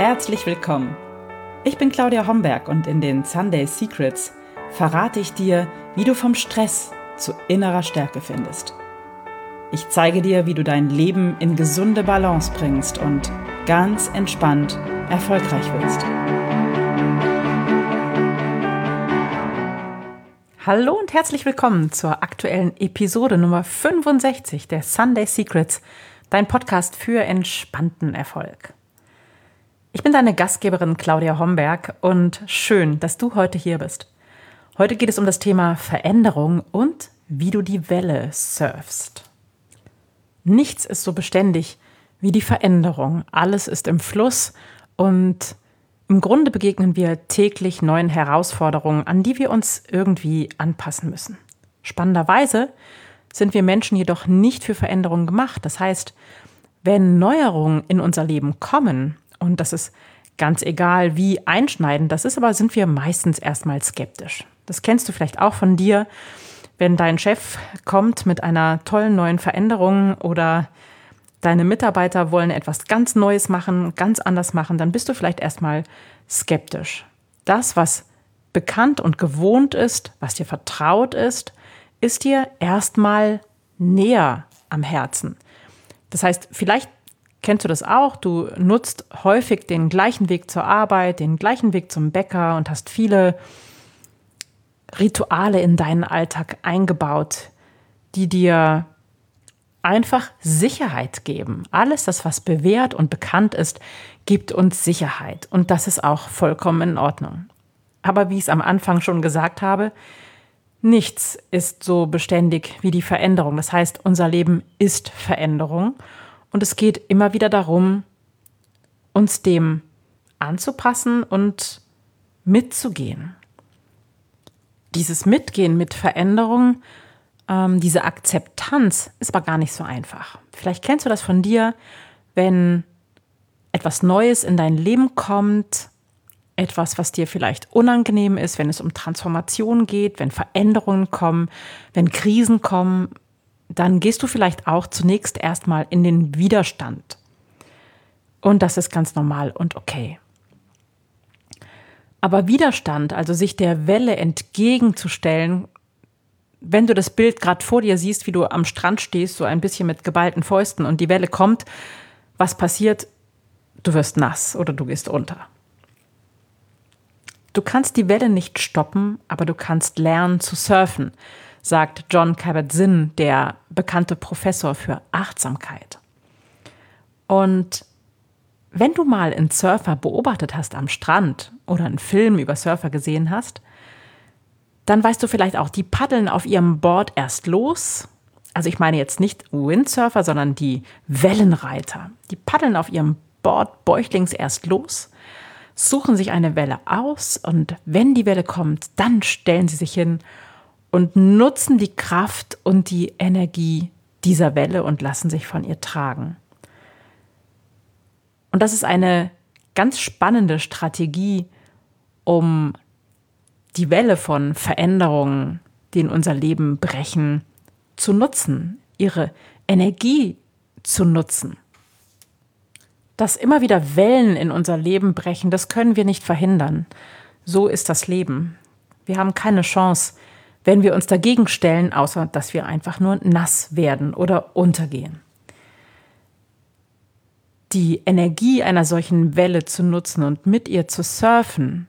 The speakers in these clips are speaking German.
herzlich willkommen. Ich bin Claudia Homberg und in den Sunday Secrets verrate ich dir, wie du vom Stress zu innerer Stärke findest. Ich zeige dir, wie du dein Leben in gesunde Balance bringst und ganz entspannt erfolgreich wirst. Hallo und herzlich willkommen zur aktuellen Episode Nummer 65 der Sunday Secrets, dein Podcast für entspannten Erfolg. Ich bin deine Gastgeberin Claudia Homberg und schön, dass du heute hier bist. Heute geht es um das Thema Veränderung und wie du die Welle surfst. Nichts ist so beständig wie die Veränderung. Alles ist im Fluss und im Grunde begegnen wir täglich neuen Herausforderungen, an die wir uns irgendwie anpassen müssen. Spannenderweise sind wir Menschen jedoch nicht für Veränderungen gemacht. Das heißt, wenn Neuerungen in unser Leben kommen, und das ist ganz egal, wie einschneidend das ist, aber sind wir meistens erstmal skeptisch. Das kennst du vielleicht auch von dir, wenn dein Chef kommt mit einer tollen neuen Veränderung oder deine Mitarbeiter wollen etwas ganz Neues machen, ganz anders machen, dann bist du vielleicht erstmal skeptisch. Das, was bekannt und gewohnt ist, was dir vertraut ist, ist dir erstmal näher am Herzen. Das heißt, vielleicht kennst du das auch, du nutzt häufig den gleichen Weg zur Arbeit, den gleichen Weg zum Bäcker und hast viele Rituale in deinen Alltag eingebaut, die dir einfach Sicherheit geben. Alles das, was bewährt und bekannt ist, gibt uns Sicherheit. Und das ist auch vollkommen in Ordnung. Aber wie ich es am Anfang schon gesagt habe, nichts ist so beständig wie die Veränderung. Das heißt, unser Leben ist Veränderung. Und es geht immer wieder darum, uns dem anzupassen und mitzugehen. Dieses Mitgehen mit Veränderung ähm, diese Akzeptanz ist aber gar nicht so einfach. Vielleicht kennst du das von dir, wenn etwas Neues in dein Leben kommt, etwas, was dir vielleicht unangenehm ist, wenn es um Transformation geht, wenn Veränderungen kommen, wenn Krisen kommen, dann gehst du vielleicht auch zunächst erstmal in den Widerstand. Und das ist ganz normal und okay. Aber Widerstand, also sich der Welle entgegenzustellen, wenn du das Bild gerade vor dir siehst, wie du am Strand stehst, so ein bisschen mit geballten Fäusten und die Welle kommt, was passiert? Du wirst nass oder du gehst unter. Du kannst die Welle nicht stoppen, aber du kannst lernen zu surfen, sagt John Kabat-Zinn, der bekannte Professor für Achtsamkeit. Und wenn du mal einen Surfer beobachtet hast am Strand oder einen Film über Surfer gesehen hast, dann weißt du vielleicht auch, die paddeln auf ihrem Board erst los. Also ich meine jetzt nicht Windsurfer, sondern die Wellenreiter. Die paddeln auf ihrem Board bäuchlings erst los, suchen sich eine Welle aus und wenn die Welle kommt, dann stellen sie sich hin und nutzen die Kraft und die Energie dieser Welle und lassen sich von ihr tragen. Und das ist eine ganz spannende Strategie, um die Welle von Veränderungen, die in unser Leben brechen, zu nutzen, ihre Energie zu nutzen. Dass immer wieder Wellen in unser Leben brechen, das können wir nicht verhindern. So ist das Leben. Wir haben keine Chance, wenn wir uns dagegen stellen, außer dass wir einfach nur nass werden oder untergehen. Die Energie einer solchen Welle zu nutzen und mit ihr zu surfen,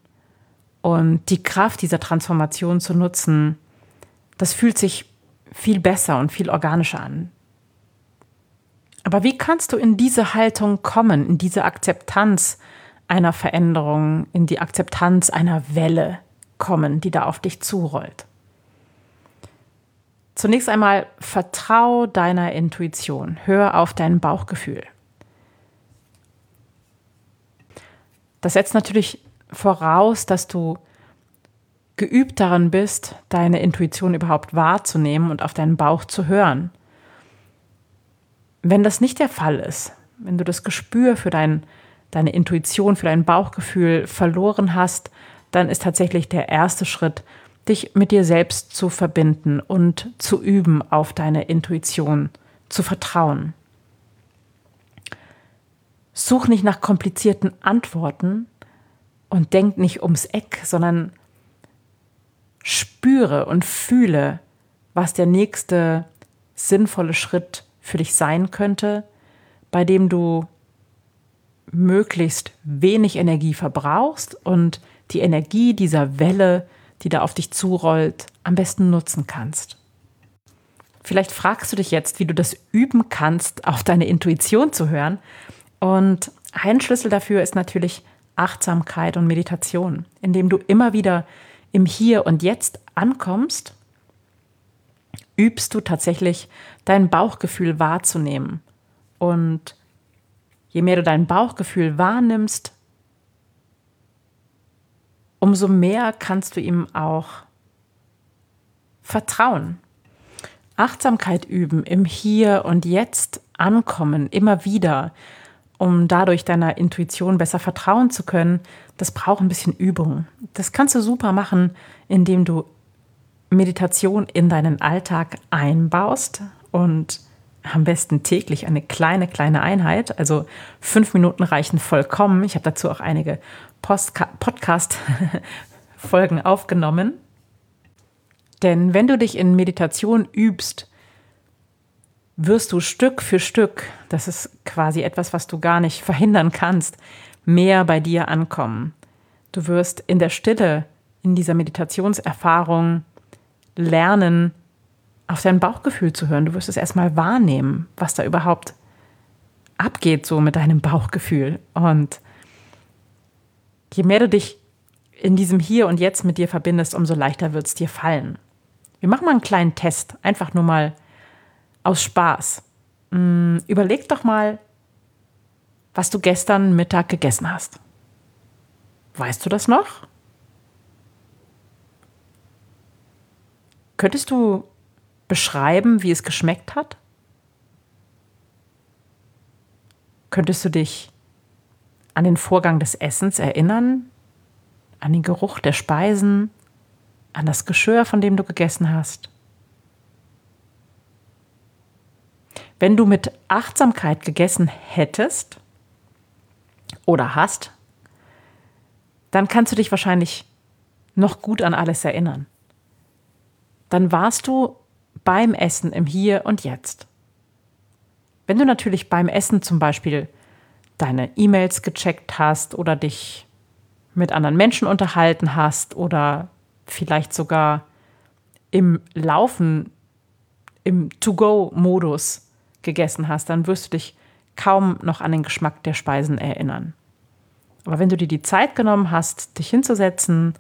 und die Kraft dieser Transformation zu nutzen, das fühlt sich viel besser und viel organischer an. Aber wie kannst du in diese Haltung kommen, in diese Akzeptanz einer Veränderung, in die Akzeptanz einer Welle kommen, die da auf dich zurollt? Zunächst einmal vertrau deiner Intuition, hör auf dein Bauchgefühl. Das setzt natürlich voraus, dass du geübt daran bist, deine Intuition überhaupt wahrzunehmen und auf deinen Bauch zu hören. Wenn das nicht der Fall ist, wenn du das Gespür für dein, deine Intuition, für dein Bauchgefühl verloren hast, dann ist tatsächlich der erste Schritt, dich mit dir selbst zu verbinden und zu üben, auf deine Intuition zu vertrauen. such nicht nach komplizierten Antworten und denk nicht ums Eck, sondern spüre und fühle, was der nächste sinnvolle Schritt für dich sein könnte, bei dem du möglichst wenig Energie verbrauchst und die Energie dieser Welle, die da auf dich zurollt, am besten nutzen kannst. Vielleicht fragst du dich jetzt, wie du das üben kannst, auf deine Intuition zu hören. Und ein Schlüssel dafür ist natürlich Achtsamkeit und Meditation, indem du immer wieder im Hier und Jetzt ankommst, übst du tatsächlich dein Bauchgefühl wahrzunehmen. Und je mehr du dein Bauchgefühl wahrnimmst, umso mehr kannst du ihm auch vertrauen. Achtsamkeit üben, im Hier und Jetzt ankommen, immer wieder, um dadurch deiner Intuition besser vertrauen zu können, das braucht ein bisschen Übung. Das kannst du super machen, indem du Meditation in deinen Alltag einbaust und am besten täglich eine kleine, kleine Einheit. Also fünf Minuten reichen vollkommen. Ich habe dazu auch einige Podcast-Folgen aufgenommen. Denn wenn du dich in Meditation übst, wirst du Stück für Stück, das ist quasi etwas, was du gar nicht verhindern kannst, mehr bei dir ankommen. Du wirst in der Stille, in dieser Meditationserfahrung lernen, auf dein Bauchgefühl zu hören. Du wirst es erstmal wahrnehmen, was da überhaupt abgeht, so mit deinem Bauchgefühl. Und je mehr du dich in diesem Hier und Jetzt mit dir verbindest, umso leichter wird es dir fallen. Wir machen mal einen kleinen Test, einfach nur mal aus Spaß. Hm, überleg doch mal, was du gestern Mittag gegessen hast. Weißt du das noch? Könntest du beschreiben, wie es geschmeckt hat? Könntest du dich an den Vorgang des Essens erinnern? An den Geruch der Speisen? An das Geschirr, von dem du gegessen hast? Wenn du mit Achtsamkeit gegessen hättest oder hast, dann kannst du dich wahrscheinlich noch gut an alles erinnern. Dann warst du beim Essen im Hier und Jetzt. Wenn du natürlich beim Essen zum Beispiel deine E-Mails gecheckt hast oder dich mit anderen Menschen unterhalten hast oder vielleicht sogar im Laufen, im To-Go-Modus gegessen hast, dann wirst du dich kaum noch an den Geschmack der Speisen erinnern. Aber wenn du dir die Zeit genommen hast, dich hinzusetzen,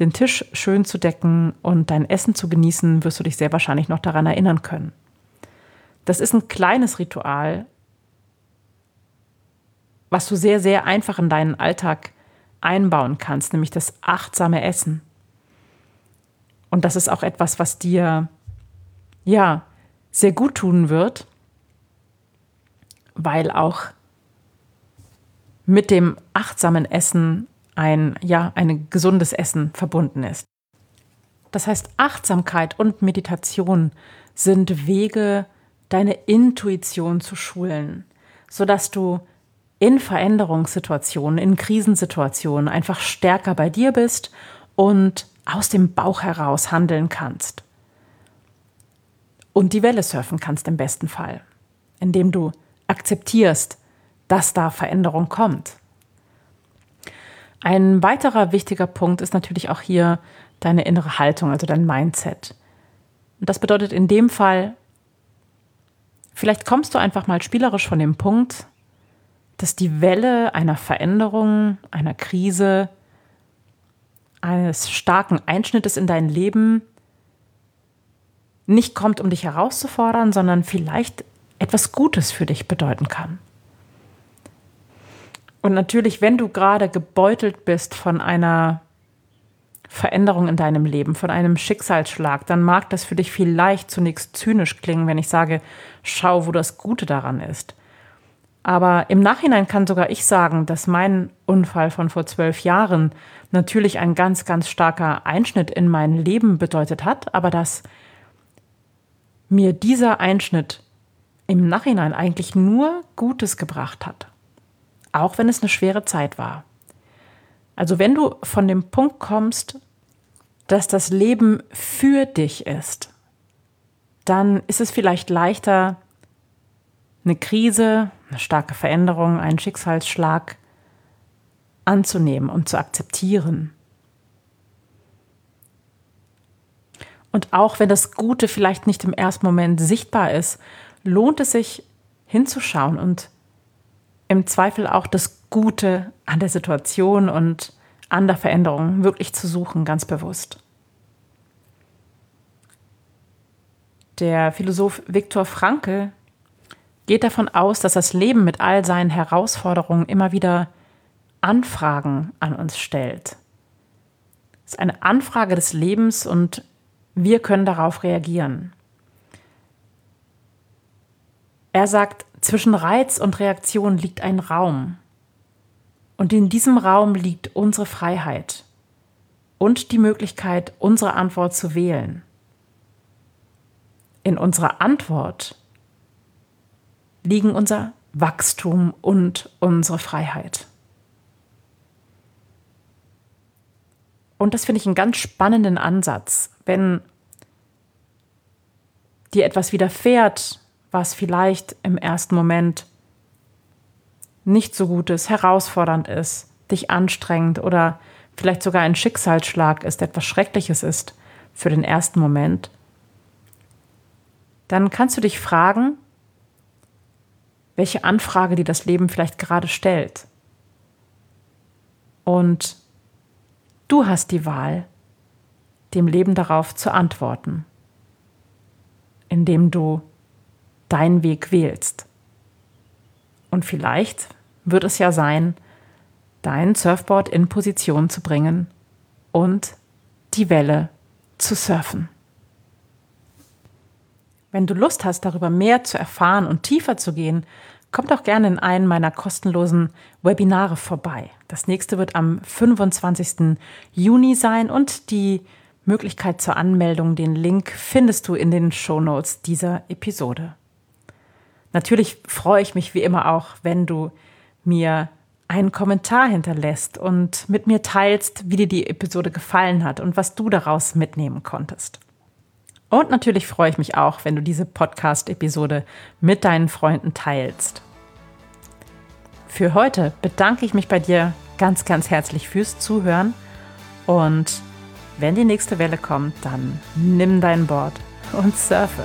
den Tisch schön zu decken und dein Essen zu genießen, wirst du dich sehr wahrscheinlich noch daran erinnern können. Das ist ein kleines Ritual, was du sehr, sehr einfach in deinen Alltag einbauen kannst, nämlich das achtsame Essen. Und das ist auch etwas, was dir, ja, sehr gut tun wird, weil auch mit dem achtsamen Essen ein, ja, ein gesundes Essen verbunden ist. Das heißt, Achtsamkeit und Meditation sind Wege, deine Intuition zu schulen, sodass du in Veränderungssituationen, in Krisensituationen einfach stärker bei dir bist und aus dem Bauch heraus handeln kannst. Und die Welle surfen kannst im besten Fall, indem du akzeptierst, dass da Veränderung kommt. Ein weiterer wichtiger Punkt ist natürlich auch hier deine innere Haltung, also dein Mindset. Und das bedeutet in dem Fall, vielleicht kommst du einfach mal spielerisch von dem Punkt, dass die Welle einer Veränderung, einer Krise, eines starken Einschnittes in dein Leben nicht kommt, um dich herauszufordern, sondern vielleicht etwas Gutes für dich bedeuten kann. Und natürlich, wenn du gerade gebeutelt bist von einer Veränderung in deinem Leben, von einem Schicksalsschlag, dann mag das für dich vielleicht zunächst zynisch klingen, wenn ich sage, schau, wo das Gute daran ist. Aber im Nachhinein kann sogar ich sagen, dass mein Unfall von vor zwölf Jahren natürlich ein ganz, ganz starker Einschnitt in mein Leben bedeutet hat, aber dass mir dieser Einschnitt im Nachhinein eigentlich nur Gutes gebracht hat. Auch wenn es eine schwere Zeit war. Also wenn du von dem Punkt kommst, dass das Leben für dich ist, dann ist es vielleicht leichter, eine Krise, eine starke Veränderung, einen Schicksalsschlag anzunehmen und zu akzeptieren. Und auch wenn das Gute vielleicht nicht im ersten Moment sichtbar ist, lohnt es sich hinzuschauen und im Zweifel auch das Gute an der Situation und an der Veränderung wirklich zu suchen, ganz bewusst. Der Philosoph Viktor Frankl geht davon aus, dass das Leben mit all seinen Herausforderungen immer wieder Anfragen an uns stellt. Es ist eine Anfrage des Lebens und wir können darauf reagieren. Er sagt, zwischen Reiz und Reaktion liegt ein Raum. Und in diesem Raum liegt unsere Freiheit und die Möglichkeit, unsere Antwort zu wählen. In unserer Antwort liegen unser Wachstum und unsere Freiheit. Und das finde ich einen ganz spannenden Ansatz, wenn dir etwas widerfährt, was vielleicht im ersten Moment nicht so gut ist, herausfordernd ist, dich anstrengt oder vielleicht sogar ein Schicksalsschlag ist, etwas Schreckliches ist für den ersten Moment, dann kannst du dich fragen, welche Anfrage dir das Leben vielleicht gerade stellt. Und du hast die Wahl, dem Leben darauf zu antworten, indem du deinen Weg wählst. Und vielleicht wird es ja sein, dein Surfboard in Position zu bringen und die Welle zu surfen. Wenn du Lust hast, darüber mehr zu erfahren und tiefer zu gehen, komm doch gerne in einen meiner kostenlosen Webinare vorbei. Das nächste wird am 25. Juni sein und die Möglichkeit zur Anmeldung, den Link findest du in den Show Notes dieser Episode. Natürlich freue ich mich wie immer auch, wenn du mir einen Kommentar hinterlässt und mit mir teilst, wie dir die Episode gefallen hat und was du daraus mitnehmen konntest. Und natürlich freue ich mich auch, wenn du diese Podcast-Episode mit deinen Freunden teilst. Für heute bedanke ich mich bei dir ganz, ganz herzlich fürs Zuhören und wenn die nächste Welle kommt, dann nimm dein Board und surfe.